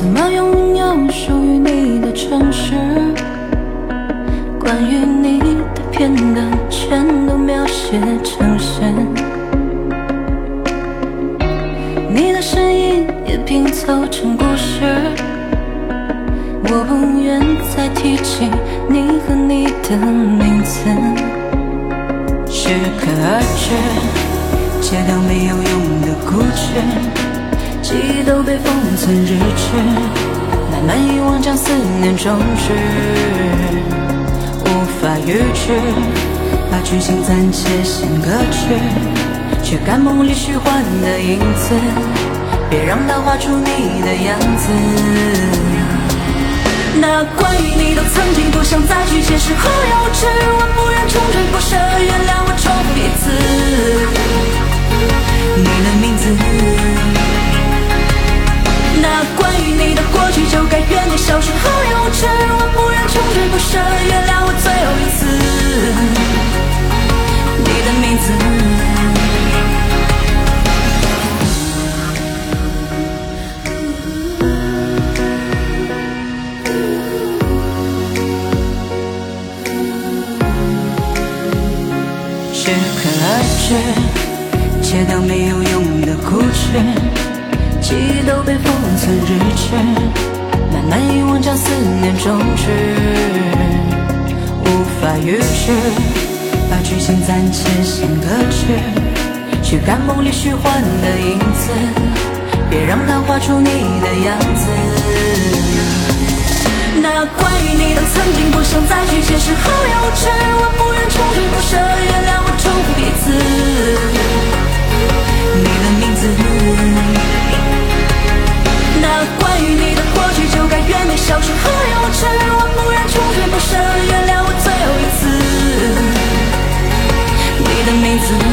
怎么拥有属于你的城市？关于你的片段，全都描写成诗。你的身影也拼凑成故事。我不愿再提起你和你的名字，适可而止，戒掉没有用的固执。记忆都被封存日志，慢慢遗忘将思念终止，无法预知，把剧情暂且先搁置，却赶梦里虚幻的影子，别让它画出你的样子。那关于你的曾经，不想再去解释和幼稚，我不愿穷追不舍，原谅我重复一次你的名字。愿你，消失和幼稚，我不愿穷追不舍，原谅我最后一次你的名字。适可而止，戒掉没有用的固执，记忆都被封存日志，慢慢遗忘将思念终止，无法预知，把剧情暂且先搁置，去赶梦里虚幻的影子，别让它画出你的样子。那关于你的曾经，不想再去解释和幼稚，我不愿穷追不舍，每次